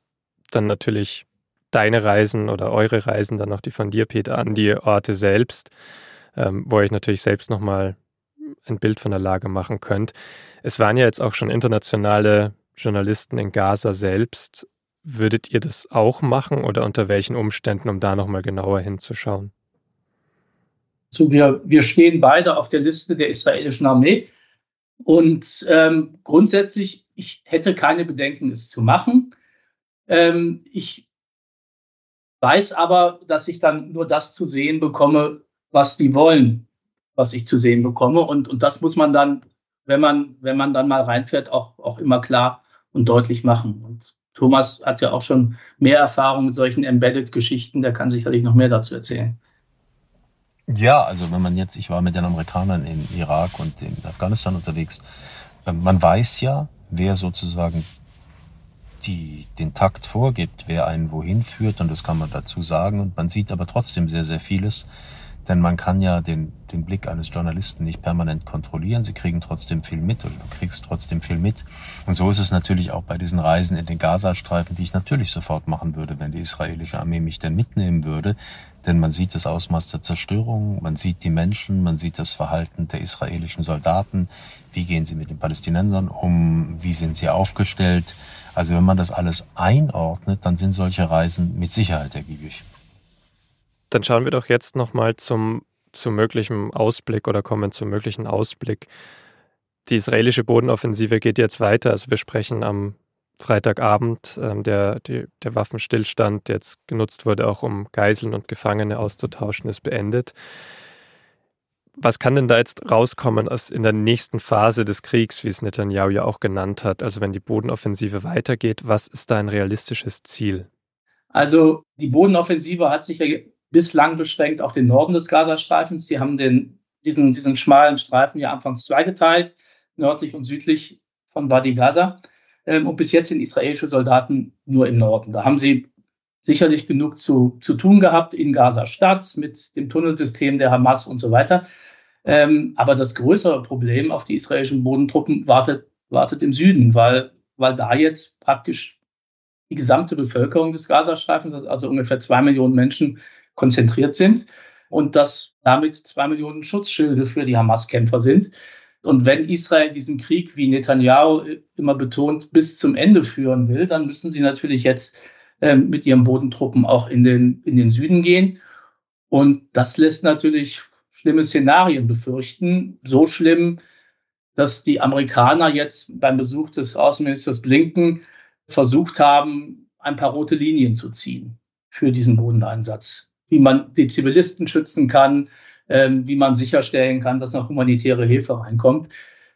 dann natürlich deine Reisen oder eure Reisen, dann auch die von dir, Peter, an die Orte selbst, ähm, wo euch natürlich selbst nochmal ein Bild von der Lage machen könnt. Es waren ja jetzt auch schon internationale Journalisten in Gaza selbst. Würdet ihr das auch machen oder unter welchen Umständen, um da nochmal genauer hinzuschauen? So, wir, wir stehen beide auf der Liste der israelischen Armee. Und ähm, grundsätzlich, ich hätte keine Bedenken, es zu machen. Ähm, ich weiß aber, dass ich dann nur das zu sehen bekomme, was die wollen, was ich zu sehen bekomme. Und, und das muss man dann, wenn man, wenn man dann mal reinfährt, auch, auch immer klar und deutlich machen. Und Thomas hat ja auch schon mehr Erfahrung mit solchen Embedded-Geschichten, der kann sicherlich noch mehr dazu erzählen. Ja, also wenn man jetzt, ich war mit den Amerikanern in Irak und in Afghanistan unterwegs, ähm, man weiß ja, wer sozusagen die, den Takt vorgibt, wer einen wohin führt und das kann man dazu sagen und man sieht aber trotzdem sehr, sehr vieles, denn man kann ja den, den Blick eines Journalisten nicht permanent kontrollieren. Sie kriegen trotzdem viel mit oder du kriegst trotzdem viel mit. Und so ist es natürlich auch bei diesen Reisen in den Gazastreifen, die ich natürlich sofort machen würde, wenn die israelische Armee mich denn mitnehmen würde. Denn man sieht das Ausmaß der Zerstörung, man sieht die Menschen, man sieht das Verhalten der israelischen Soldaten. Wie gehen sie mit den Palästinensern um? Wie sind sie aufgestellt? Also wenn man das alles einordnet, dann sind solche Reisen mit Sicherheit ergiebig. Dann schauen wir doch jetzt nochmal zum, zum möglichen Ausblick oder kommen zum möglichen Ausblick. Die israelische Bodenoffensive geht jetzt weiter. Also wir sprechen am Freitagabend. Ähm, der, die, der Waffenstillstand, der jetzt genutzt wurde, auch um Geiseln und Gefangene auszutauschen, ist beendet. Was kann denn da jetzt rauskommen aus in der nächsten Phase des Kriegs, wie es Netanyahu ja auch genannt hat? Also wenn die Bodenoffensive weitergeht, was ist da ein realistisches Ziel? Also die Bodenoffensive hat sich ja bislang beschränkt auf den Norden des Gazastreifens. Sie haben den, diesen, diesen schmalen Streifen ja anfangs zweigeteilt, nördlich und südlich von Wadi Gaza. Ähm, und bis jetzt sind israelische Soldaten nur im Norden. Da haben sie sicherlich genug zu, zu tun gehabt in Gaza-Stadt mit dem Tunnelsystem der Hamas und so weiter. Ähm, aber das größere Problem auf die israelischen Bodentruppen wartet, wartet im Süden, weil, weil da jetzt praktisch die gesamte Bevölkerung des Gazastreifens, also ungefähr zwei Millionen Menschen, konzentriert sind und dass damit zwei Millionen Schutzschilde für die Hamas-Kämpfer sind. Und wenn Israel diesen Krieg, wie Netanyahu immer betont, bis zum Ende führen will, dann müssen sie natürlich jetzt äh, mit ihren Bodentruppen auch in den, in den Süden gehen. Und das lässt natürlich schlimme Szenarien befürchten. So schlimm, dass die Amerikaner jetzt beim Besuch des Außenministers Blinken versucht haben, ein paar rote Linien zu ziehen für diesen Bodeneinsatz wie man die Zivilisten schützen kann, ähm, wie man sicherstellen kann, dass noch humanitäre Hilfe reinkommt.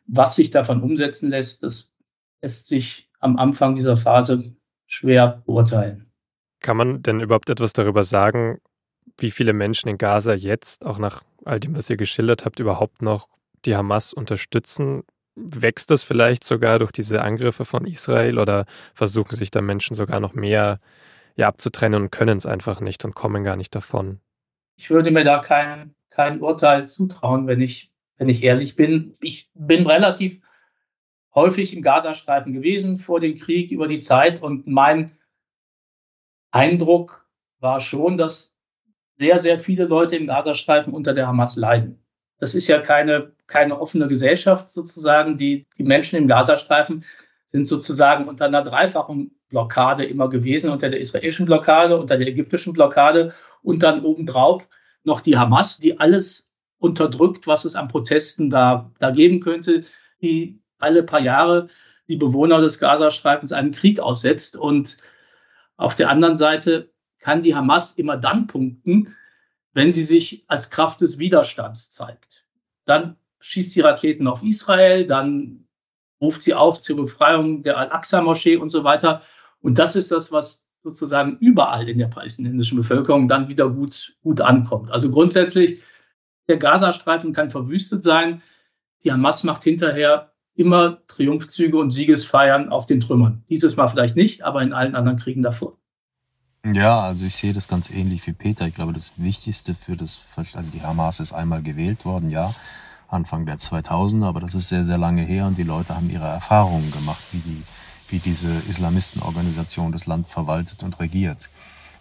Was sich davon umsetzen lässt, das lässt sich am Anfang dieser Phase schwer beurteilen. Kann man denn überhaupt etwas darüber sagen, wie viele Menschen in Gaza jetzt, auch nach all dem, was ihr geschildert habt, überhaupt noch die Hamas unterstützen? Wächst das vielleicht sogar durch diese Angriffe von Israel oder versuchen sich da Menschen sogar noch mehr ja abzutrennen und können es einfach nicht und kommen gar nicht davon. Ich würde mir da kein, kein Urteil zutrauen, wenn ich, wenn ich ehrlich bin. Ich bin relativ häufig im Gazastreifen gewesen vor dem Krieg über die Zeit und mein Eindruck war schon, dass sehr, sehr viele Leute im Gazastreifen unter der Hamas leiden. Das ist ja keine, keine offene Gesellschaft sozusagen. Die, die Menschen im Gazastreifen sind sozusagen unter einer dreifachen Blockade immer gewesen, unter der israelischen Blockade, unter der ägyptischen Blockade und dann obendrauf noch die Hamas, die alles unterdrückt, was es an Protesten da, da geben könnte, die alle paar Jahre die Bewohner des Gazastreifens einen Krieg aussetzt. Und Auf der anderen Seite kann die Hamas immer dann punkten, wenn sie sich als Kraft des Widerstands zeigt. Dann schießt sie Raketen auf Israel, dann ruft sie auf zur Befreiung der Al-Aqsa-Moschee und so weiter. Und das ist das, was sozusagen überall in der palästinensischen Bevölkerung dann wieder gut, gut ankommt. Also grundsätzlich, der Gazastreifen kann verwüstet sein. Die Hamas macht hinterher immer Triumphzüge und Siegesfeiern auf den Trümmern. Dieses Mal vielleicht nicht, aber in allen anderen Kriegen davor. Ja, also ich sehe das ganz ähnlich wie Peter. Ich glaube, das Wichtigste für das, also die Hamas ist einmal gewählt worden, ja, Anfang der 2000er, aber das ist sehr, sehr lange her und die Leute haben ihre Erfahrungen gemacht, wie die, wie diese Islamistenorganisation das Land verwaltet und regiert.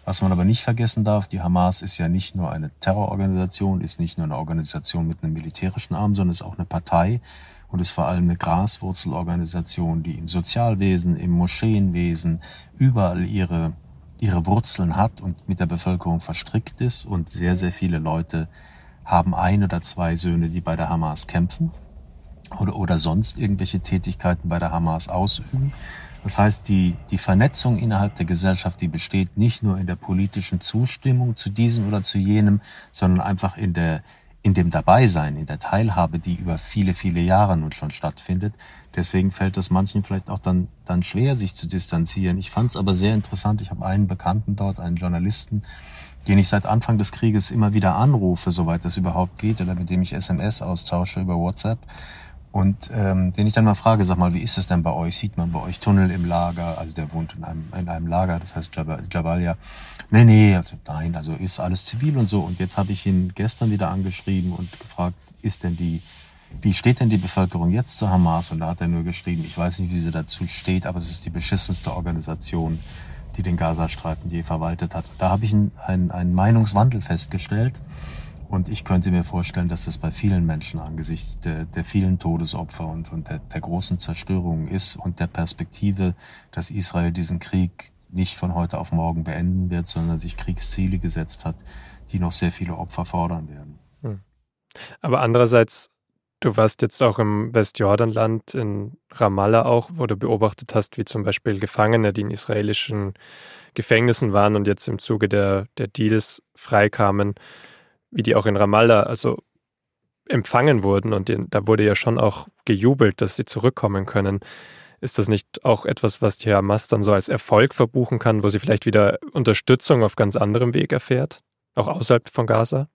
Was man aber nicht vergessen darf, die Hamas ist ja nicht nur eine Terrororganisation, ist nicht nur eine Organisation mit einem militärischen Arm, sondern ist auch eine Partei und ist vor allem eine Graswurzelorganisation, die im Sozialwesen, im Moscheenwesen überall ihre ihre Wurzeln hat und mit der Bevölkerung verstrickt ist und sehr, sehr viele Leute haben ein oder zwei Söhne, die bei der Hamas kämpfen oder, oder sonst irgendwelche Tätigkeiten bei der Hamas ausüben. Das heißt, die, die Vernetzung innerhalb der Gesellschaft, die besteht nicht nur in der politischen Zustimmung zu diesem oder zu jenem, sondern einfach in der, in dem Dabeisein, in der Teilhabe, die über viele, viele Jahre nun schon stattfindet. Deswegen fällt es manchen vielleicht auch dann, dann schwer, sich zu distanzieren. Ich fand es aber sehr interessant. Ich habe einen Bekannten dort, einen Journalisten, den ich seit Anfang des Krieges immer wieder anrufe, soweit das überhaupt geht, oder mit dem ich SMS austausche über WhatsApp. Und ähm, den ich dann mal frage, sag mal, wie ist es denn bei euch? Sieht man bei euch Tunnel im Lager? Also der wohnt in einem, in einem Lager, das heißt Jabalia. Nee, nee, nein, also ist alles zivil und so. Und jetzt habe ich ihn gestern wieder angeschrieben und gefragt, ist denn die, wie steht denn die Bevölkerung jetzt zu Hamas? Und da hat er nur geschrieben, ich weiß nicht, wie sie dazu steht, aber es ist die beschissenste Organisation, die den Gazastreifen je verwaltet hat. Da habe ich einen, einen Meinungswandel festgestellt. Und ich könnte mir vorstellen, dass das bei vielen Menschen angesichts der, der vielen Todesopfer und, und der, der großen Zerstörungen ist und der Perspektive, dass Israel diesen Krieg nicht von heute auf morgen beenden wird, sondern sich Kriegsziele gesetzt hat, die noch sehr viele Opfer fordern werden. Hm. Aber andererseits, du warst jetzt auch im Westjordanland, in Ramallah auch, wo du beobachtet hast, wie zum Beispiel Gefangene, die in israelischen Gefängnissen waren und jetzt im Zuge der, der Deals freikamen, wie die auch in Ramallah also empfangen wurden und die, da wurde ja schon auch gejubelt, dass sie zurückkommen können. Ist das nicht auch etwas, was die Hamas dann so als Erfolg verbuchen kann, wo sie vielleicht wieder Unterstützung auf ganz anderem Weg erfährt, auch außerhalb von Gaza?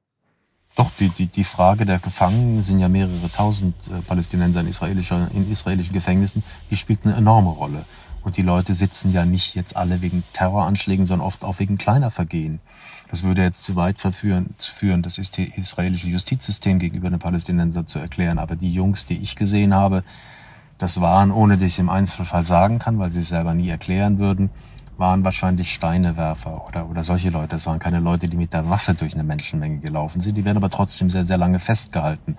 Doch, die, die, die Frage der Gefangenen sind ja mehrere tausend äh, Palästinenser in, israelischer, in israelischen Gefängnissen, die spielt eine enorme Rolle. Und die Leute sitzen ja nicht jetzt alle wegen Terroranschlägen, sondern oft auch wegen kleiner Vergehen. Das würde jetzt zu weit verführen, zu führen, das ist die israelische Justizsystem gegenüber den Palästinensern zu erklären. Aber die Jungs, die ich gesehen habe, das waren, ohne dass ich es im Einzelfall sagen kann, weil sie es selber nie erklären würden, waren wahrscheinlich Steinewerfer oder, oder solche Leute. Das waren keine Leute, die mit der Waffe durch eine Menschenmenge gelaufen sind. Die werden aber trotzdem sehr, sehr lange festgehalten.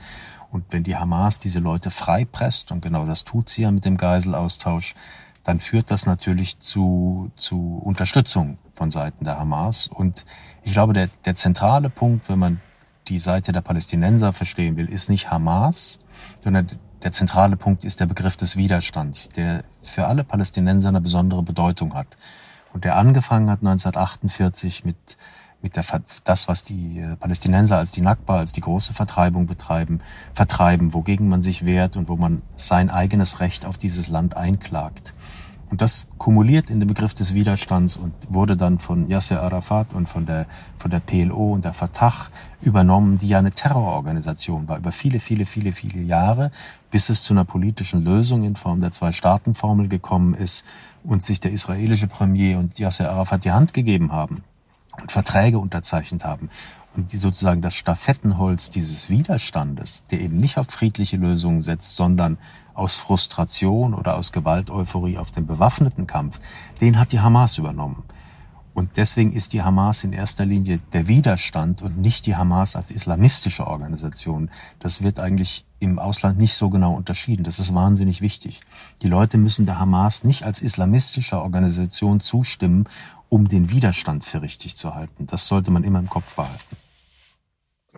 Und wenn die Hamas diese Leute freipresst, und genau das tut sie ja mit dem Geiselaustausch, dann führt das natürlich zu, zu Unterstützung von Seiten der Hamas. Und ich glaube, der, der zentrale Punkt, wenn man die Seite der Palästinenser verstehen will, ist nicht Hamas, sondern der zentrale Punkt ist der Begriff des Widerstands, der für alle Palästinenser eine besondere Bedeutung hat. Und der angefangen hat 1948 mit, mit der, das, was die äh, Palästinenser als die Nakba, als die große Vertreibung betreiben, vertreiben, wogegen man sich wehrt und wo man sein eigenes Recht auf dieses Land einklagt. Und das kumuliert in den Begriff des Widerstands und wurde dann von Yasser Arafat und von der, von der PLO und der Fatah übernommen, die ja eine Terrororganisation war über viele, viele, viele, viele Jahre, bis es zu einer politischen Lösung in Form der Zwei-Staaten-Formel gekommen ist und sich der israelische Premier und Yasser Arafat die Hand gegeben haben und Verträge unterzeichnet haben die sozusagen das Stafettenholz dieses Widerstandes, der eben nicht auf friedliche Lösungen setzt, sondern aus Frustration oder aus Gewalteuphorie auf den bewaffneten Kampf, den hat die Hamas übernommen. Und deswegen ist die Hamas in erster Linie der Widerstand und nicht die Hamas als islamistische Organisation. Das wird eigentlich im Ausland nicht so genau unterschieden. Das ist wahnsinnig wichtig. Die Leute müssen der Hamas nicht als islamistische Organisation zustimmen, um den Widerstand für richtig zu halten. Das sollte man immer im Kopf behalten.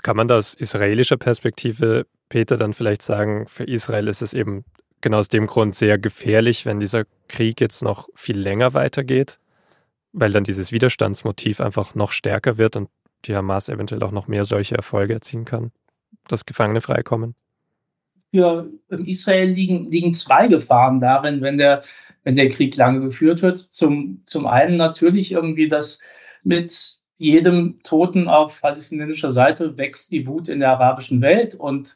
Kann man da aus israelischer Perspektive, Peter, dann vielleicht sagen, für Israel ist es eben genau aus dem Grund sehr gefährlich, wenn dieser Krieg jetzt noch viel länger weitergeht? weil dann dieses Widerstandsmotiv einfach noch stärker wird und die Hamas eventuell auch noch mehr solche Erfolge erzielen kann, dass Gefangene freikommen? Für Israel liegen, liegen zwei Gefahren darin, wenn der, wenn der Krieg lange geführt wird. Zum, zum einen natürlich irgendwie, dass mit jedem Toten auf palästinensischer Seite wächst die Wut in der arabischen Welt und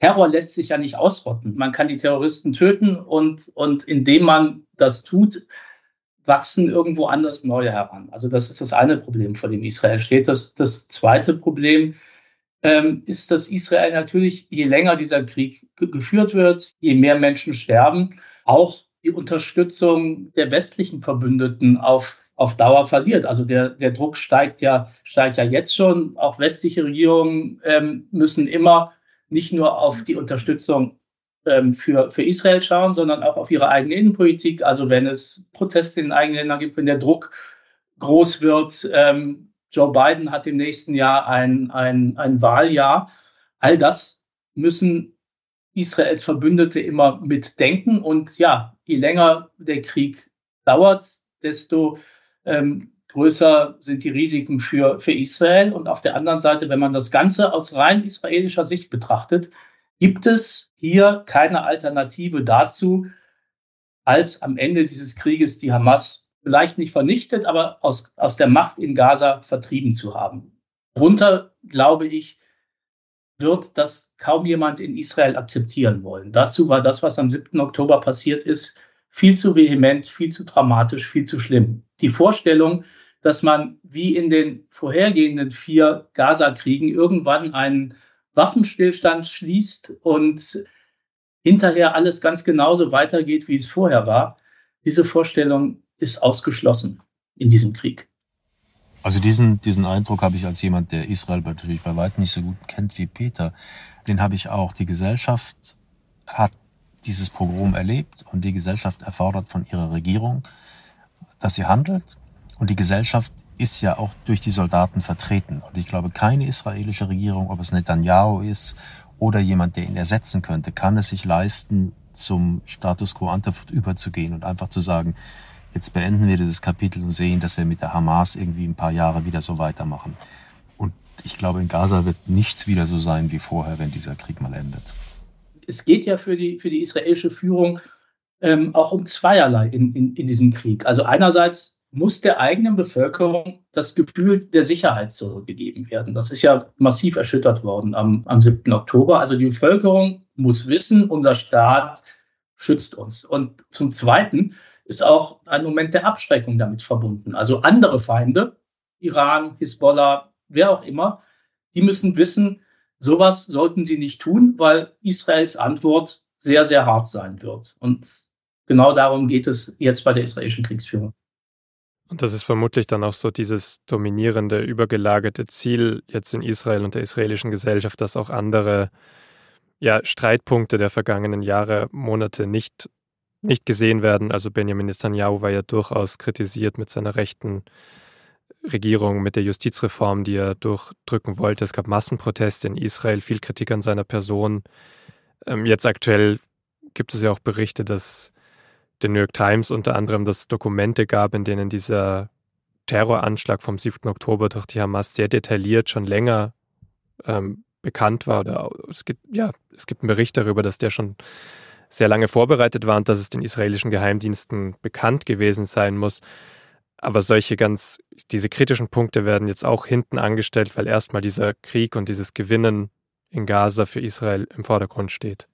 Terror lässt sich ja nicht ausrotten. Man kann die Terroristen töten und, und indem man das tut, wachsen irgendwo anders neue heran. Also das ist das eine Problem, vor dem Israel steht. Das, das zweite Problem ähm, ist, dass Israel natürlich, je länger dieser Krieg geführt wird, je mehr Menschen sterben, auch die Unterstützung der westlichen Verbündeten auf, auf Dauer verliert. Also der, der Druck steigt ja, steigt ja jetzt schon. Auch westliche Regierungen ähm, müssen immer nicht nur auf die Unterstützung ähm, für, für Israel schauen, sondern auch auf ihre eigene Innenpolitik. Also wenn es Proteste in den eigenen Ländern gibt, wenn der Druck groß wird. Ähm, Joe Biden hat im nächsten Jahr ein, ein, ein Wahljahr. All das müssen Israels Verbündete immer mitdenken. Und ja, je länger der Krieg dauert, desto ähm, größer sind die Risiken für, für Israel. Und auf der anderen Seite, wenn man das Ganze aus rein israelischer Sicht betrachtet, gibt es hier keine Alternative dazu, als am Ende dieses Krieges die Hamas vielleicht nicht vernichtet, aber aus, aus der Macht in Gaza vertrieben zu haben. Darunter, glaube ich, wird das kaum jemand in Israel akzeptieren wollen. Dazu war das, was am 7. Oktober passiert ist, viel zu vehement, viel zu dramatisch, viel zu schlimm. Die Vorstellung, dass man wie in den vorhergehenden vier Gaza-Kriegen irgendwann einen Waffenstillstand schließt und hinterher alles ganz genauso weitergeht, wie es vorher war. Diese Vorstellung ist ausgeschlossen in diesem Krieg. Also diesen, diesen Eindruck habe ich als jemand, der Israel natürlich bei weitem nicht so gut kennt wie Peter, den habe ich auch. Die Gesellschaft hat dieses Pogrom erlebt und die Gesellschaft erfordert von ihrer Regierung, dass sie handelt und die Gesellschaft ist ja auch durch die Soldaten vertreten. Und ich glaube, keine israelische Regierung, ob es Netanyahu ist oder jemand, der ihn ersetzen könnte, kann es sich leisten, zum Status quo ante überzugehen und einfach zu sagen, jetzt beenden wir dieses Kapitel und sehen, dass wir mit der Hamas irgendwie ein paar Jahre wieder so weitermachen. Und ich glaube, in Gaza wird nichts wieder so sein wie vorher, wenn dieser Krieg mal endet. Es geht ja für die, für die israelische Führung ähm, auch um zweierlei in, in, in diesem Krieg. Also einerseits muss der eigenen Bevölkerung das Gefühl der Sicherheit zurückgegeben werden. Das ist ja massiv erschüttert worden am, am 7. Oktober. Also die Bevölkerung muss wissen, unser Staat schützt uns. Und zum Zweiten ist auch ein Moment der Abschreckung damit verbunden. Also andere Feinde, Iran, Hisbollah, wer auch immer, die müssen wissen, sowas sollten sie nicht tun, weil Israels Antwort sehr, sehr hart sein wird. Und genau darum geht es jetzt bei der israelischen Kriegsführung. Und das ist vermutlich dann auch so dieses dominierende, übergelagerte Ziel jetzt in Israel und der israelischen Gesellschaft, dass auch andere ja, Streitpunkte der vergangenen Jahre, Monate nicht, nicht gesehen werden. Also Benjamin Netanyahu war ja durchaus kritisiert mit seiner rechten Regierung, mit der Justizreform, die er durchdrücken wollte. Es gab Massenproteste in Israel, viel Kritik an seiner Person. Ähm, jetzt aktuell gibt es ja auch Berichte, dass der New York Times unter anderem, dass Dokumente gab, in denen dieser Terroranschlag vom 7. Oktober durch die Hamas sehr detailliert schon länger ähm, bekannt war. Oder es gibt, ja, es gibt einen Bericht darüber, dass der schon sehr lange vorbereitet war und dass es den israelischen Geheimdiensten bekannt gewesen sein muss. Aber solche ganz, diese kritischen Punkte werden jetzt auch hinten angestellt, weil erstmal dieser Krieg und dieses Gewinnen in Gaza für Israel im Vordergrund steht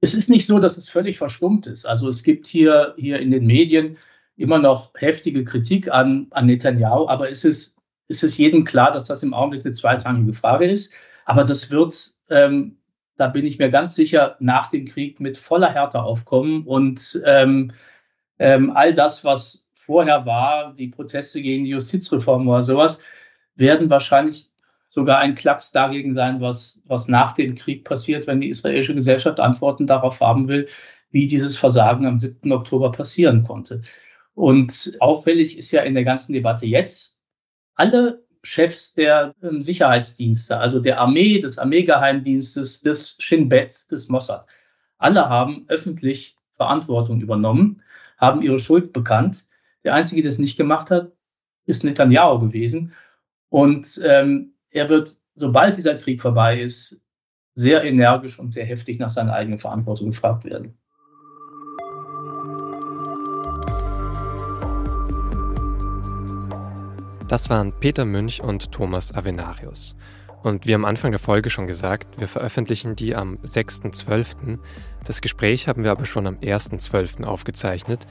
es ist nicht so, dass es völlig verstummt ist. Also es gibt hier, hier in den Medien immer noch heftige Kritik an, an Netanyahu, aber es ist, es jedem klar, dass das im Augenblick eine zweitrangige Frage ist. Aber das wird, ähm, da bin ich mir ganz sicher, nach dem Krieg mit voller Härte aufkommen. Und ähm, ähm, all das, was vorher war, die Proteste gegen die Justizreform oder sowas, werden wahrscheinlich sogar ein Klacks dagegen sein, was, was nach dem Krieg passiert, wenn die israelische Gesellschaft Antworten darauf haben will, wie dieses Versagen am 7. Oktober passieren konnte. Und auffällig ist ja in der ganzen Debatte jetzt, alle Chefs der ähm, Sicherheitsdienste, also der Armee, des Armeegeheimdienstes, des Shin Bet, des Mossad, alle haben öffentlich Verantwortung übernommen, haben ihre Schuld bekannt. Der Einzige, der es nicht gemacht hat, ist Netanyahu gewesen. Und ähm, er wird, sobald dieser Krieg vorbei ist, sehr energisch und sehr heftig nach seiner eigenen Verantwortung gefragt werden. Das waren Peter Münch und Thomas Avenarius. Und wie am Anfang der Folge schon gesagt, wir veröffentlichen die am 6.12. Das Gespräch haben wir aber schon am 1.12. aufgezeichnet.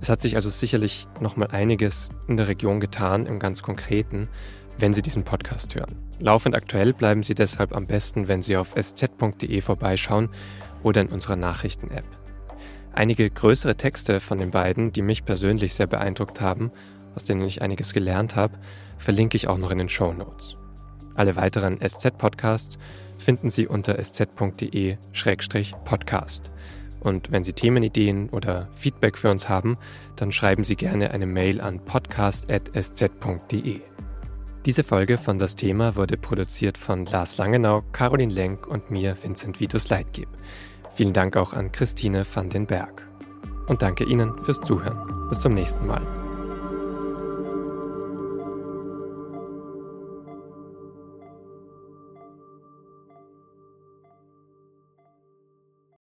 Es hat sich also sicherlich nochmal einiges in der Region getan, im ganz Konkreten, wenn Sie diesen Podcast hören. Laufend aktuell bleiben Sie deshalb am besten, wenn Sie auf sz.de vorbeischauen oder in unserer Nachrichten-App. Einige größere Texte von den beiden, die mich persönlich sehr beeindruckt haben, aus denen ich einiges gelernt habe, verlinke ich auch noch in den Show Notes. Alle weiteren SZ-Podcasts finden Sie unter sz.de-podcast. Und wenn Sie Themenideen oder Feedback für uns haben, dann schreiben Sie gerne eine Mail an podcast.sz.de. Diese Folge von Das Thema wurde produziert von Lars Langenau, Caroline Lenk und mir, Vincent Vitus Leitgeb. Vielen Dank auch an Christine van den Berg. Und danke Ihnen fürs Zuhören. Bis zum nächsten Mal.